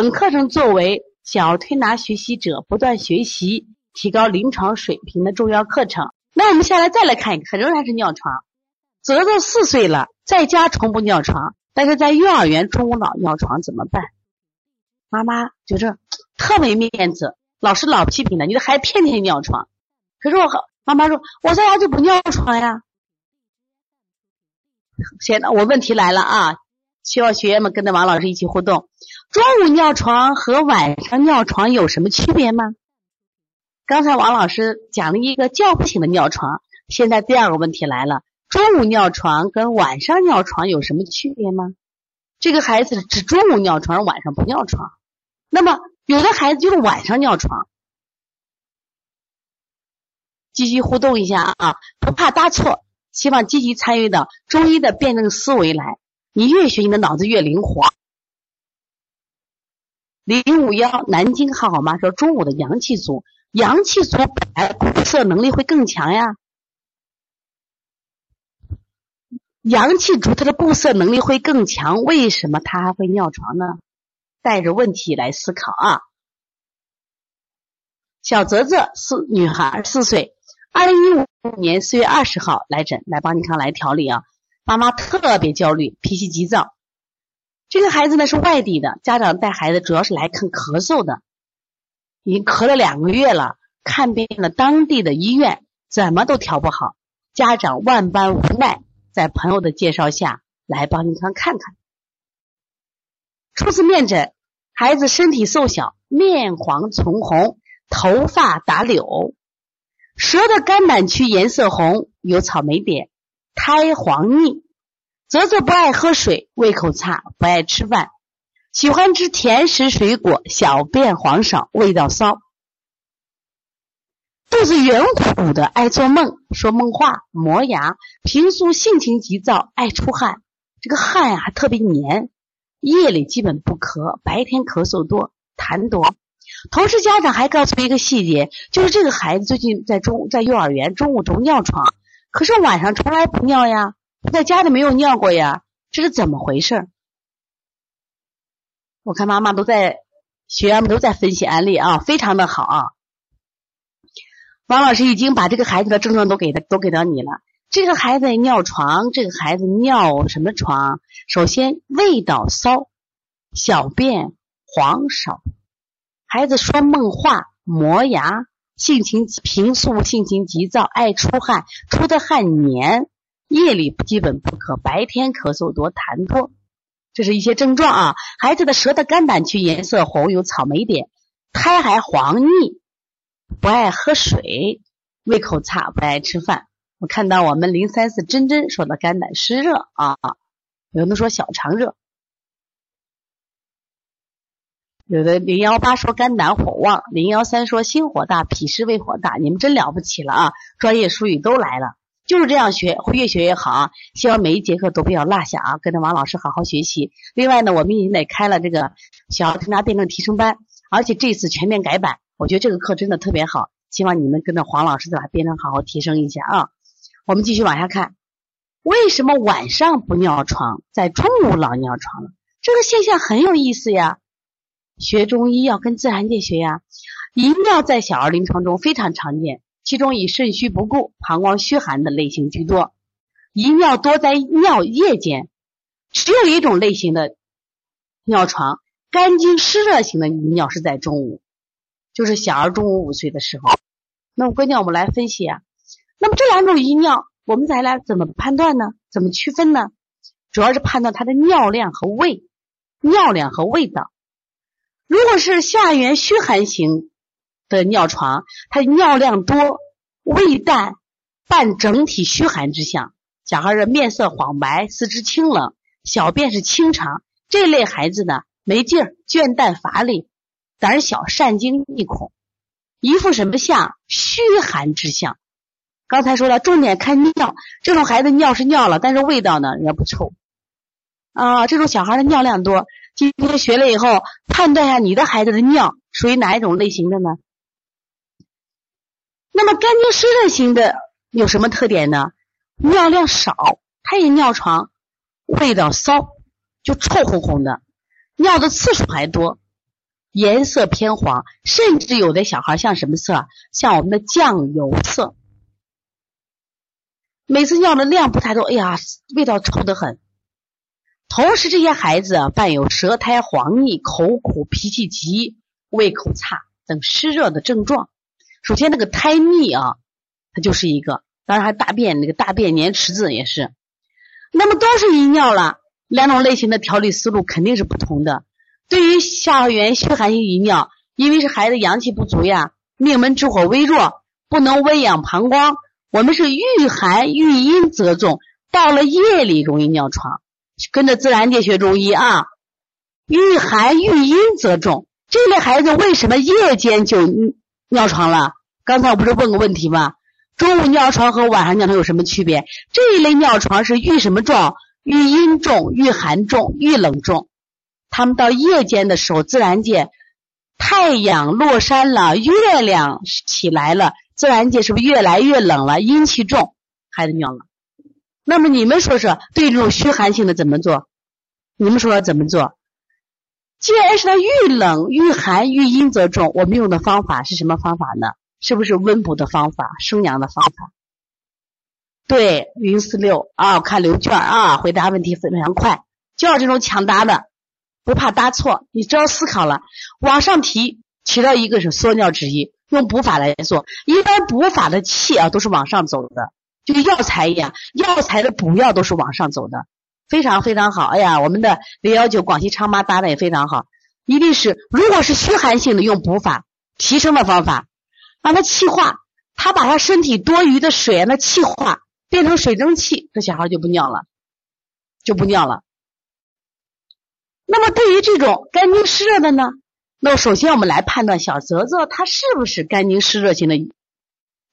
本课程作为小儿推拿学习者不断学习、提高临床水平的重要课程。那我们下来再来看一个，很仍然是尿床。泽泽四岁了，在家从不尿床，但是在幼儿园中午老尿床怎么办？妈妈觉着特没面子，老师老批评他，你的孩子天天尿床。可是我和妈妈说，我在家就不尿床呀。现在我问题来了啊！希望学员们跟着王老师一起互动。中午尿床和晚上尿床有什么区别吗？刚才王老师讲了一个叫不醒的尿床，现在第二个问题来了：中午尿床跟晚上尿床有什么区别吗？这个孩子只中午尿床，晚上不尿床。那么有的孩子就是晚上尿床。继续互动一下啊，不怕答错，希望积极参与到中医的辩证思维来。你越学，你的脑子越灵活。零五幺南京号好吗？说中午的阳气足，阳气足本来固摄能力会更强呀。阳气足，它的固摄能力会更强，为什么他还会尿床呢？带着问题来思考啊。小泽泽四女孩四岁，二零一五年四月二十号来诊，来帮你看来调理啊。妈妈特别焦虑，脾气急躁。这个孩子呢是外地的，家长带孩子主要是来看咳嗽的，已经咳了两个月了，看遍了当地的医院，怎么都调不好。家长万般无奈，在朋友的介绍下来帮您康看看。初次面诊，孩子身体瘦小，面黄唇红，头发打绺，舌的肝胆区颜色红，有草莓点，苔黄腻。泽泽不爱喝水，胃口差，不爱吃饭，喜欢吃甜食水果，小便黄少，味道骚，肚子圆鼓鼓的，爱做梦，说梦话，磨牙，平素性情急躁，爱出汗，这个汗呀还特别黏，夜里基本不咳，白天咳嗽多，痰多。同时家长还告诉一个细节，就是这个孩子最近在中在幼儿园中午总尿床，可是晚上从来不尿呀。在家里没有尿过呀，这是怎么回事？我看妈妈都在，学员们都在分析案例啊，非常的好啊。王老师已经把这个孩子的症状都给他都给到你了。这个孩子尿床，这个孩子尿什么床？首先味道骚，小便黄少，孩子说梦话，磨牙，性情平素性情急躁，爱出汗，出的汗黏。夜里基本不咳，白天咳嗽多，痰多，这是一些症状啊。孩子的舌的肝胆区颜色红，有草莓点，苔还黄腻，不爱喝水，胃口差，不爱吃饭。我看到我们零三四真真说的肝胆湿热啊，有的说小肠热，有的零幺八说肝胆火旺，零幺三说心火大，脾湿胃火大。你们真了不起了啊，专业术语都来了。就是这样学，会越学越好啊！希望每一节课都不要落下啊，跟着王老师好好学习。另外呢，我们已经得开了这个小儿推拿辩证提升班，而且这次全面改版，我觉得这个课真的特别好。希望你们跟着黄老师再把辩证好好提升一下啊！我们继续往下看，为什么晚上不尿床，在中午老尿床了？这个现象很有意思呀。学中医要跟自然界学呀。遗尿在小儿临床中非常常见。其中以肾虚不固、膀胱虚寒的类型居多，遗尿多在尿夜间，只有一种类型的尿床，肝经湿热型的遗尿是在中午，就是小儿中午午睡的时候。那么关键我们来分析啊，那么这两种遗尿，我们再来怎么判断呢？怎么区分呢？主要是判断它的尿量和味，尿量和味道。如果是下元虚寒型。的尿床，它尿量多，胃淡，伴整体虚寒之象。小孩的面色黄白，四肢清冷，小便是清长。这类孩子呢，没劲儿、倦怠乏力、胆小、善惊易恐，一副什么相？虚寒之相。刚才说了，重点看尿，这种孩子尿是尿了，但是味道呢，也不臭啊。这种小孩的尿量多，今天学了以后，判断一下你的孩子的尿属于哪一种类型的呢？那么干净湿热型的有什么特点呢？尿量少，他也尿床，味道骚，就臭烘烘的。尿的次数还多，颜色偏黄，甚至有的小孩像什么色？像我们的酱油色。每次尿的量不太多，哎呀，味道臭得很。同时，这些孩子伴有舌苔黄腻、口苦、脾气急、胃口差等湿热的症状。首先，那个胎腻啊，它就是一个；当然，还大便那个大便粘池子也是。那么都是遗尿了。两种类型的调理思路肯定是不同的。对于下元虚寒性遗尿，因为是孩子阳气不足呀，命门之火微弱，不能温养膀胱，我们是遇寒遇阴则重，到了夜里容易尿床。跟着自然界学中医啊，遇寒遇阴则重。这类孩子为什么夜间就尿床了？刚才我不是问个问题吗？中午尿床和晚上尿床有什么区别？这一类尿床是遇什么重？遇阴重、遇寒重、遇冷重，他们到夜间的时候，自然界太阳落山了，月亮起来了，自然界是不是越来越冷了？阴气重，孩子尿了。那么你们说说，对这种虚寒性的怎么做？你们说说怎么做？既然是它遇冷、遇寒、遇阴则重，我们用的方法是什么方法呢？是不是温补的方法、生阳的方法？对，云四六啊，看刘娟啊，回答问题非常快，就要这种抢答的，不怕答错，你只要思考了，往上提，起到一个是缩尿止遗，用补法来做，一般补法的气啊都是往上走的，就药材一样，药材的补药都是往上走的，非常非常好。哎呀，我们的零幺九广西昌妈搭的也非常好，一定是如果是虚寒性的，用补法提升的方法，让他气化，他把他身体多余的水让他气化。变成水蒸气，这小孩就不尿了，就不尿了。那么对于这种肝经湿热的呢？那首先我们来判断小泽泽他是不是肝经湿热型的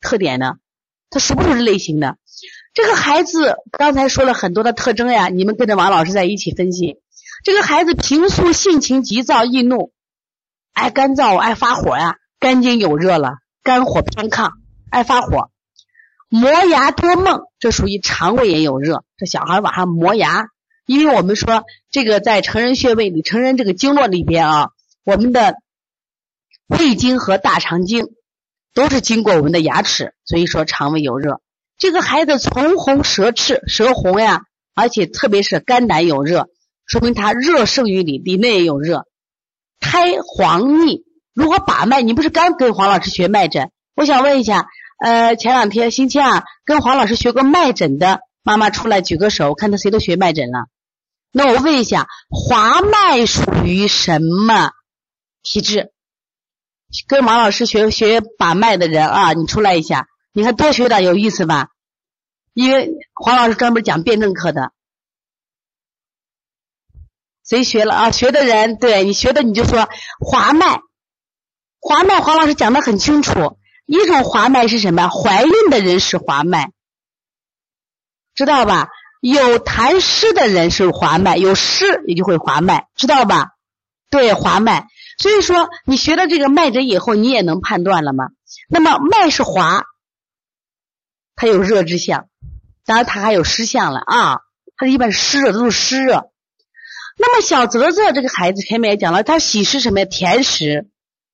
特点呢？他属不属于类型的？这个孩子刚才说了很多的特征呀，你们跟着王老师在一起分析。这个孩子平素性情急躁易怒，爱干燥爱发火呀，肝经有热了，肝火偏亢，爱发火。磨牙多梦，这属于肠胃也有热。这小孩晚上磨牙，因为我们说这个在成人穴位里、成人这个经络里边啊，我们的胃经和大肠经都是经过我们的牙齿，所以说肠胃有热。这个孩子唇红舌赤，舌红呀，而且特别是肝胆有热，说明他热盛于里，里内也有热。苔黄腻，如何把脉？你不是刚跟黄老师学脉诊？我想问一下。呃，前两天星期二跟黄老师学过脉诊的妈妈出来举个手，看他谁都学脉诊了。那我问一下，滑脉属于什么体质？跟王老师学学把脉的人啊，你出来一下，你看多学点有意思吧？因为黄老师专门讲辩证课的，谁学了啊？学的人，对你学的你就说滑脉，滑脉黄老师讲的很清楚。一种滑脉是什么？怀孕的人是滑脉，知道吧？有痰湿的人是滑脉，有湿也就会滑脉，知道吧？对，滑脉。所以说，你学了这个脉诊以后，你也能判断了吗？那么脉是滑，它有热之象，当然它还有湿象了啊。它一般湿热都是湿热。那么小泽泽这个孩子前面也讲了，他喜吃什么呀？甜食、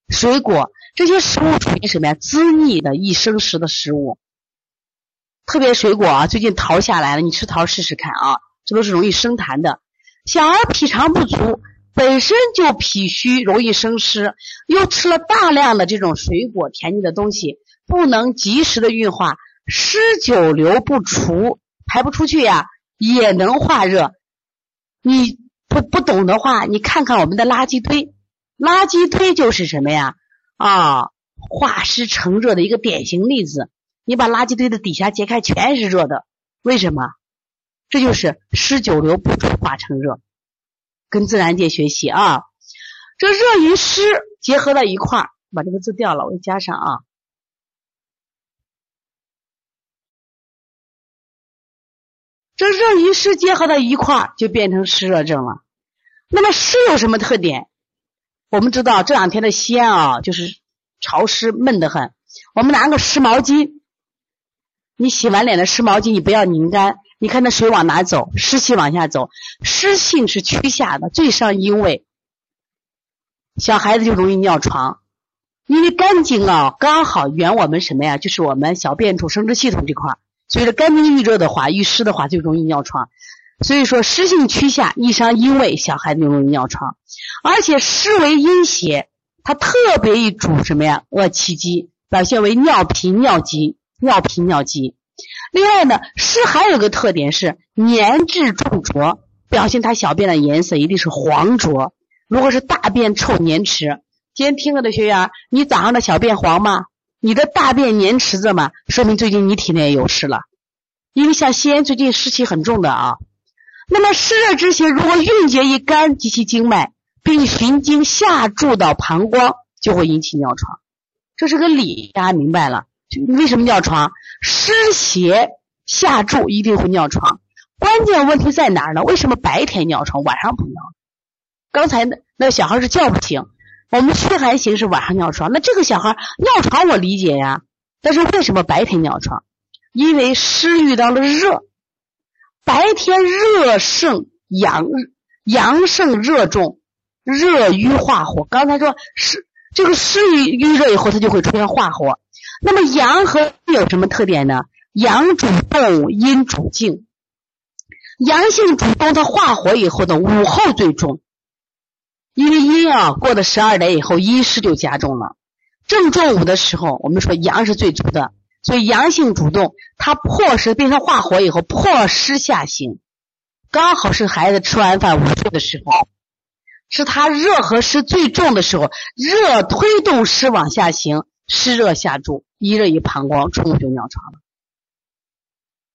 水果。这些食物属于什么呀？滋腻的易生食的食物，特别水果啊，最近桃下来了，你吃桃试试看啊，这都是容易生痰的。小儿脾肠不足，本身就脾虚，容易生湿，又吃了大量的这种水果甜腻的东西，不能及时的运化，湿久留不除，排不出去呀，也能化热。你不不懂的话，你看看我们的垃圾堆，垃圾堆就是什么呀？啊，化湿成热的一个典型例子。你把垃圾堆的底下揭开，全是热的，为什么？这就是湿久留不除化成热。跟自然界学习啊。这热与湿结合到一块儿，把这个字掉了，我加上啊。这热与湿结合到一块儿，就变成湿热症了。那么湿有什么特点？我们知道这两天的西安啊，就是潮湿闷得很。我们拿个湿毛巾，你洗完脸的湿毛巾，你不要拧干，你看那水往哪走？湿气往下走，湿性是趋下的，最伤阴位。小孩子就容易尿床，因为肝经啊刚好圆我们什么呀？就是我们小便处生殖系统这块儿。所以说，肝经郁热的话，遇湿的话就容易尿床。所以说，湿性趋下，易伤阴位，小孩子就容易尿床。而且湿为阴邪，它特别易主什么呀？恶气机，表现为尿频、尿急、尿频、尿急。另外呢，湿还有个特点是粘滞重浊，表现它小便的颜色一定是黄浊。如果是大便臭黏迟，今天听课的学员，你早上的小便黄吗？你的大便粘池子嘛，说明最近你体内有湿了。因为像西安最近湿气很重的啊，那么湿热之邪如果蕴结于肝及其经脉，并循经下注到膀胱，就会引起尿床。这是个理，大家明白了？为什么尿床？湿邪下注一定会尿床。关键问题在哪儿呢？为什么白天尿床，晚上不尿？刚才那那小孩是叫不醒。我们虚寒型是晚上尿床，那这个小孩尿床我理解呀，但是为什么白天尿床？因为湿遇到了热，白天热盛阳阳盛热重，热瘀化火。刚才说湿这个湿遇遇热以后，它就会出现化火。那么阳和阴有什么特点呢？阳主动，阴主静。阳性主动，它化火以后的午后最重。因为阴啊，过了十二点以后，阴湿就加重了。正中午的时候，我们说阳是最足的，所以阳性主动，它破湿变成化火以后，破湿下行，刚好是孩子吃完饭午睡的时候，是他热和湿最重的时候，热推动湿往下行，湿热下注，一热一膀胱，中午就尿床了，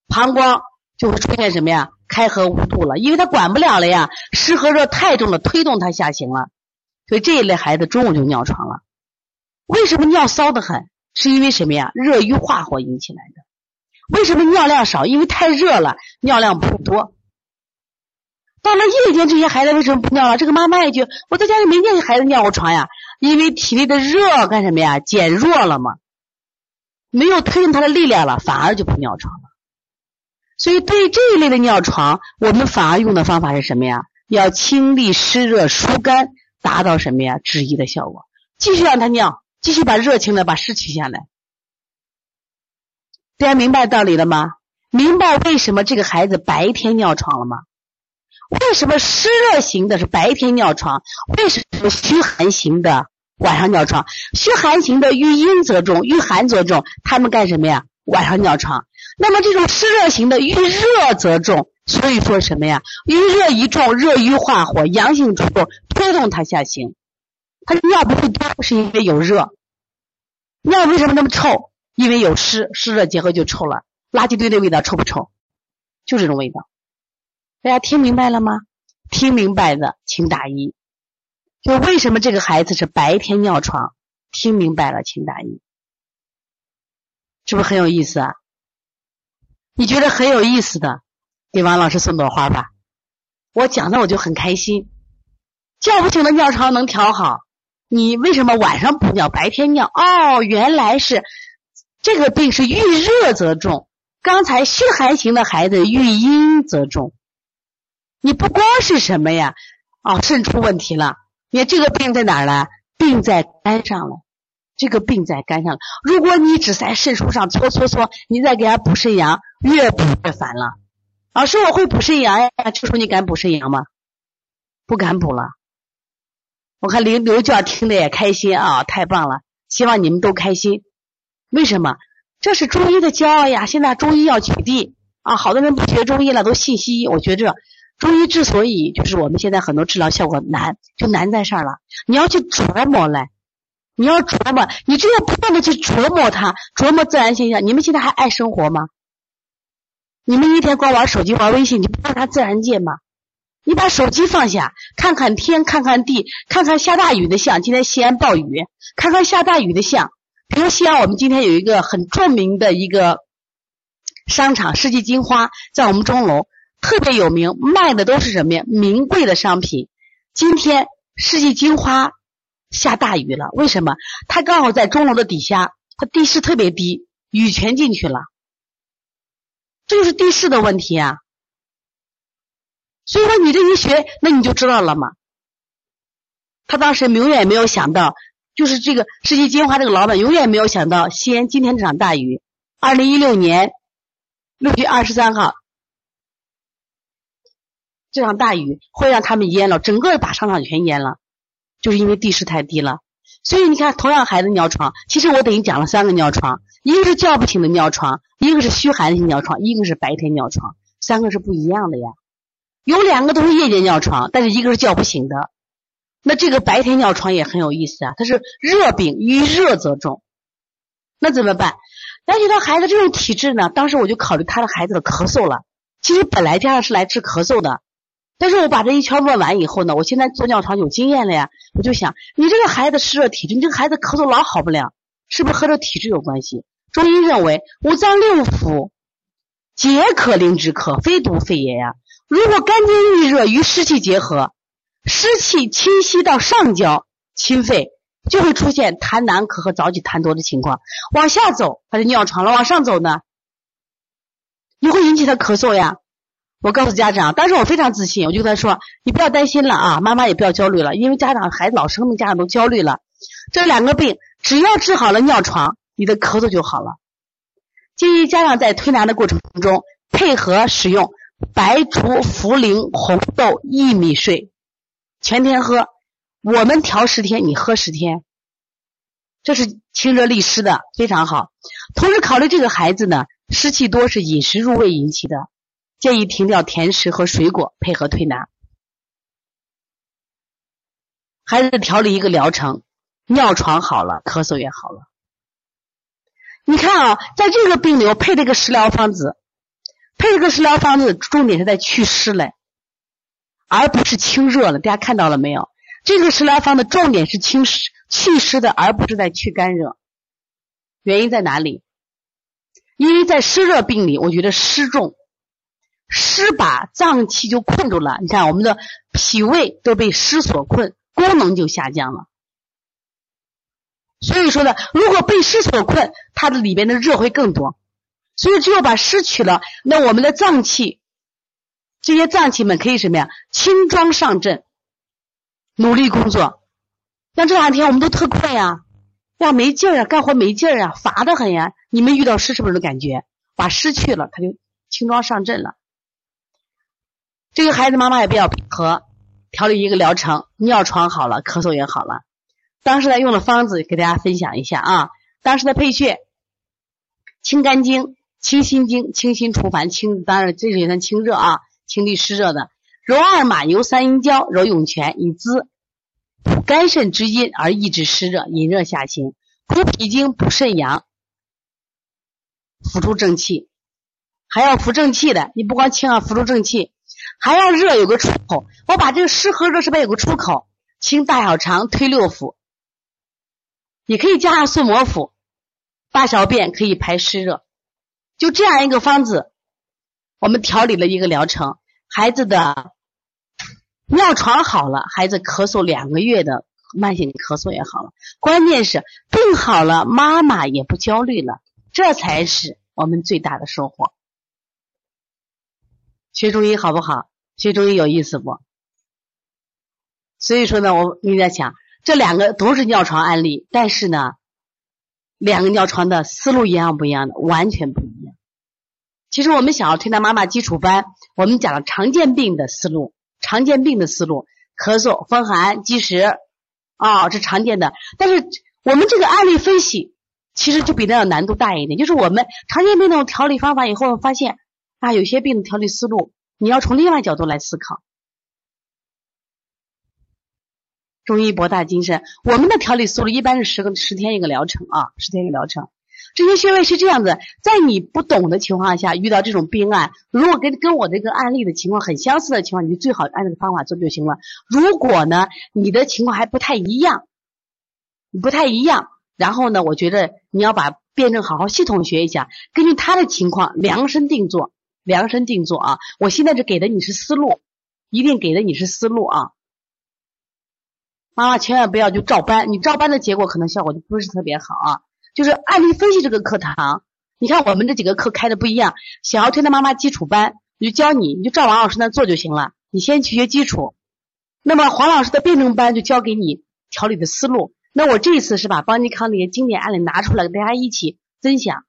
膀胱就会出现什么呀？开合无度了，因为他管不了了呀，湿和热太重了，推动他下行了，所以这一类孩子中午就尿床了。为什么尿骚的很？是因为什么呀？热瘀化火引起来的。为什么尿量少？因为太热了，尿量不多。到了夜间，这些孩子为什么不尿了？这个妈妈一句：“我在家里没见孩子尿过床呀。”因为体内的热干什么呀？减弱了嘛，没有推动他的力量了，反而就不尿床了。所以，对这一类的尿床，我们反而用的方法是什么呀？要清利湿热疏肝，达到什么呀？止遗的效果。继续让他尿，继续把热清了，把湿取下来。大家明白道理了吗？明白为什么这个孩子白天尿床了吗？为什么湿热型的是白天尿床？为什么虚寒型的晚上尿床？虚寒型的遇阴则重，遇寒则重，他们干什么呀？晚上尿床。那么这种湿热型的遇热则重，所以说什么呀？遇热一重，热瘀化火，阳性主动推动它下行。它尿不会多，是因为有热。尿为什么那么臭？因为有湿，湿热结合就臭了。垃圾堆的味道臭不臭？就这种味道。大家听明白了吗？听明白的请打一。就为什么这个孩子是白天尿床？听明白了请打一。是不是很有意思啊？你觉得很有意思的，给王老师送朵花吧。我讲的我就很开心。叫不醒的尿床能调好，你为什么晚上不尿，白天尿？哦，原来是这个病是遇热则重。刚才虚寒型的孩子遇阴则重。你不光是什么呀？哦，肾出问题了。你看这个病在哪儿了？病在肝上了。这个病在肝上了，如果你只在肾腧上搓搓搓，你再给他补肾阳，越补越烦了。老师，我会补肾阳呀，这时候你敢补肾阳吗？不敢补了。我看刘刘教听的也开心啊，太棒了！希望你们都开心。为什么？这是中医的骄傲呀！现在中医要取缔啊，好多人不学中医了，都信西医。我觉着中医之所以就是我们现在很多治疗效果难，就难在这儿了。你要去琢磨来。你要琢磨，你只有不断的去琢磨它，琢磨自然现象。你们现在还爱生活吗？你们一天光玩手机、玩微信，你不看它自然界吗？你把手机放下，看看天，看看地，看看下大雨的像。今天西安暴雨，看看下大雨的像。比如西安，我们今天有一个很著名的一个商场——世纪金花，在我们钟楼特别有名，卖的都是什么呀？名贵的商品。今天世纪金花下大雨了，为什么？它刚好在钟楼的底下，它地势特别低，雨全进去了。这就是地势的问题啊。所以说你这一学，那你就知道了嘛。他当时永远没有想到，就是这个世纪金花这个老板永远没有想到，西安今天这场大雨，二零一六年六月二十三号，这场大雨会让他们淹了，整个把商场全淹了，就是因为地势太低了。所以你看，同样孩子尿床，其实我等于讲了三个尿床，一个是叫不醒的尿床，一个是虚寒性尿床，一个是白天尿床，三个是不一样的呀。有两个都是夜间尿床，但是一个是叫不醒的。那这个白天尿床也很有意思啊，它是热病，遇热则重。那怎么办？了解到孩子这种体质呢，当时我就考虑他的孩子的咳嗽了。其实本来家长是来治咳嗽的，但是我把这一圈问完以后呢，我现在做尿床有经验了呀，我就想，你这个孩子湿热体质，你这个孩子咳嗽老好不了，是不是和这体质有关系？中医认为五脏六腑皆可灵之咳，非独肺也呀。如果肝经郁热与湿气结合，湿气侵袭到上焦，侵肺，就会出现痰难咳和早起痰多的情况。往下走，他就尿床了；往上走呢，你会引起他咳嗽呀。我告诉家长，当时我非常自信，我就跟他说：“你不要担心了啊，妈妈也不要焦虑了，因为家长孩子老生病，家长都焦虑了。这两个病只要治好了尿床，你的咳嗽就好了。建议家长在推拿的过程中配合使用。”白术、茯苓、红豆、薏米水，全天喝。我们调十天，你喝十天，这是清热利湿的，非常好。同时考虑这个孩子呢，湿气多是饮食入胃引起的，建议停掉甜食和水果，配合推拿。孩子调理一个疗程，尿床好了，咳嗽也好了。你看啊，在这个病里，我配了一个食疗方子。配这个食疗方子，重点是在祛湿嘞，而不是清热了。大家看到了没有？这个食疗方的重点是清湿、祛湿的，而不是在祛干热。原因在哪里？因为在湿热病里，我觉得湿重，湿把脏器就困住了。你看，我们的脾胃都被湿所困，功能就下降了。所以说呢，如果被湿所困，它的里边的热会更多。所以只有把湿去了，那我们的脏器，这些脏器们可以什么呀？轻装上阵，努力工作。像这两天我们都特困呀，呀没劲儿啊，干活没劲儿啊，乏得很呀。你们遇到湿是不是感觉？把湿去了，他就轻装上阵了。这个孩子妈妈也比较配合，调理一个疗程，尿床好了，咳嗽也好了。当时呢用的方子给大家分享一下啊，当时的配穴：清肝经。清心经，清心除烦，清当然这也算清热啊，清利湿热的。揉二马油三阴交，揉涌泉以滋补肝肾之阴而抑制湿热，引热下行。补脾经，补肾阳，辅助正气。还要扶正气的，你不光清啊，辅助正气，还要热有个出口。我把这个湿和热是不是有个出口？清大小肠，推六腑。你可以加上顺摩腹，大小便可以排湿热。就这样一个方子，我们调理了一个疗程，孩子的尿床好了，孩子咳嗽两个月的慢性咳嗽也好了，关键是病好了，妈妈也不焦虑了，这才是我们最大的收获。学中医好不好？学中医有意思不？所以说呢，我你在想，这两个都是尿床案例，但是呢。两个尿床的思路一样不一样的，完全不一样。其实我们想要推拿妈妈基础班，我们讲了常见病的思路，常见病的思路，咳嗽、风寒、积食，啊，这常见的。但是我们这个案例分析，其实就比那要难度大一点。就是我们常见病那种调理方法以后，发现啊，有些病的调理思路，你要从另外角度来思考。中医博大精深，我们的调理思路一般是十个十天一个疗程啊，十天一个疗程。这些穴位是这样子，在你不懂的情况下遇到这种病案，如果跟跟我这个案例的情况很相似的情况，你就最好按这个方法做就行了。如果呢，你的情况还不太一样，不太一样，然后呢，我觉得你要把辩证好好系统学一下，根据他的情况量身定做，量身定做啊！我现在是给的你是思路，一定给的你是思路啊！妈妈千万不要就照搬，你照搬的结果可能效果就不是特别好啊。就是案例分析这个课堂，你看我们这几个课开的不一样。想要推的妈妈基础班，你就教你，你就照王老师那做就行了。你先去学基础。那么黄老师的辩证班就教给你调理的思路。那我这一次是把邦尼康那些经典案例拿出来，跟大家一起分享，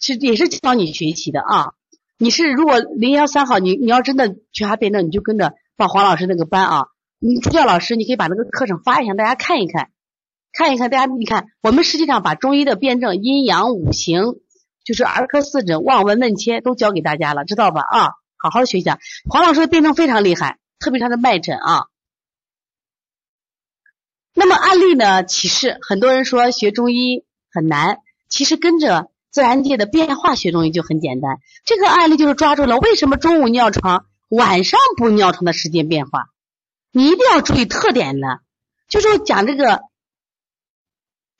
是也是教你学习的啊。你是如果零幺三号，你你要真的缺乏辩证，你就跟着报黄老师那个班啊。你助教老师，你可以把那个课程发一下，大家看一看。看一看，大家你看，我们实际上把中医的辩证、阴阳五行，就是儿科四诊、望闻问切都教给大家了，知道吧？啊，好好学一下。黄老师的辩证非常厉害，特别他的脉诊啊。那么案例呢？启示很多人说学中医很难，其实跟着自然界的变化学中医就很简单。这个案例就是抓住了为什么中午尿床，晚上不尿床的时间变化。你一定要注意特点呢，就是讲这个。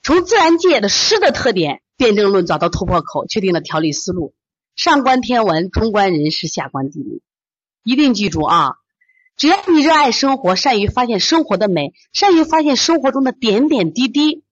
从自然界的湿的特点，辩证论找到突破口，确定了调理思路。上观天文，中观人事，下观地理。一定记住啊！只要你热爱生活，善于发现生活的美，善于发现生活中的点点滴滴，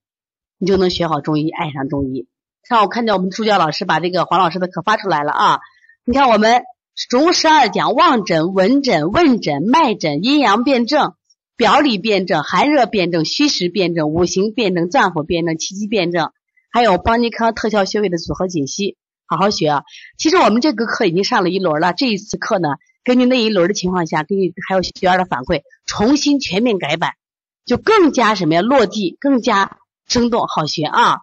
你就能学好中医，爱上中医。看，我看见我们助教老师把这个黄老师的课发出来了啊！你看，我们中十二讲望诊、闻诊、问诊、脉诊、阴阳辩证。表里辩证、寒热辩证、虚实辩证、五行辩证、脏腑辩证、气机辩证，还有邦尼康特效穴位的组合解析，好好学啊！其实我们这个课已经上了一轮了，这一次课呢，根据那一轮的情况下，根据还有学员的反馈，重新全面改版，就更加什么呀？落地，更加生动，好学啊！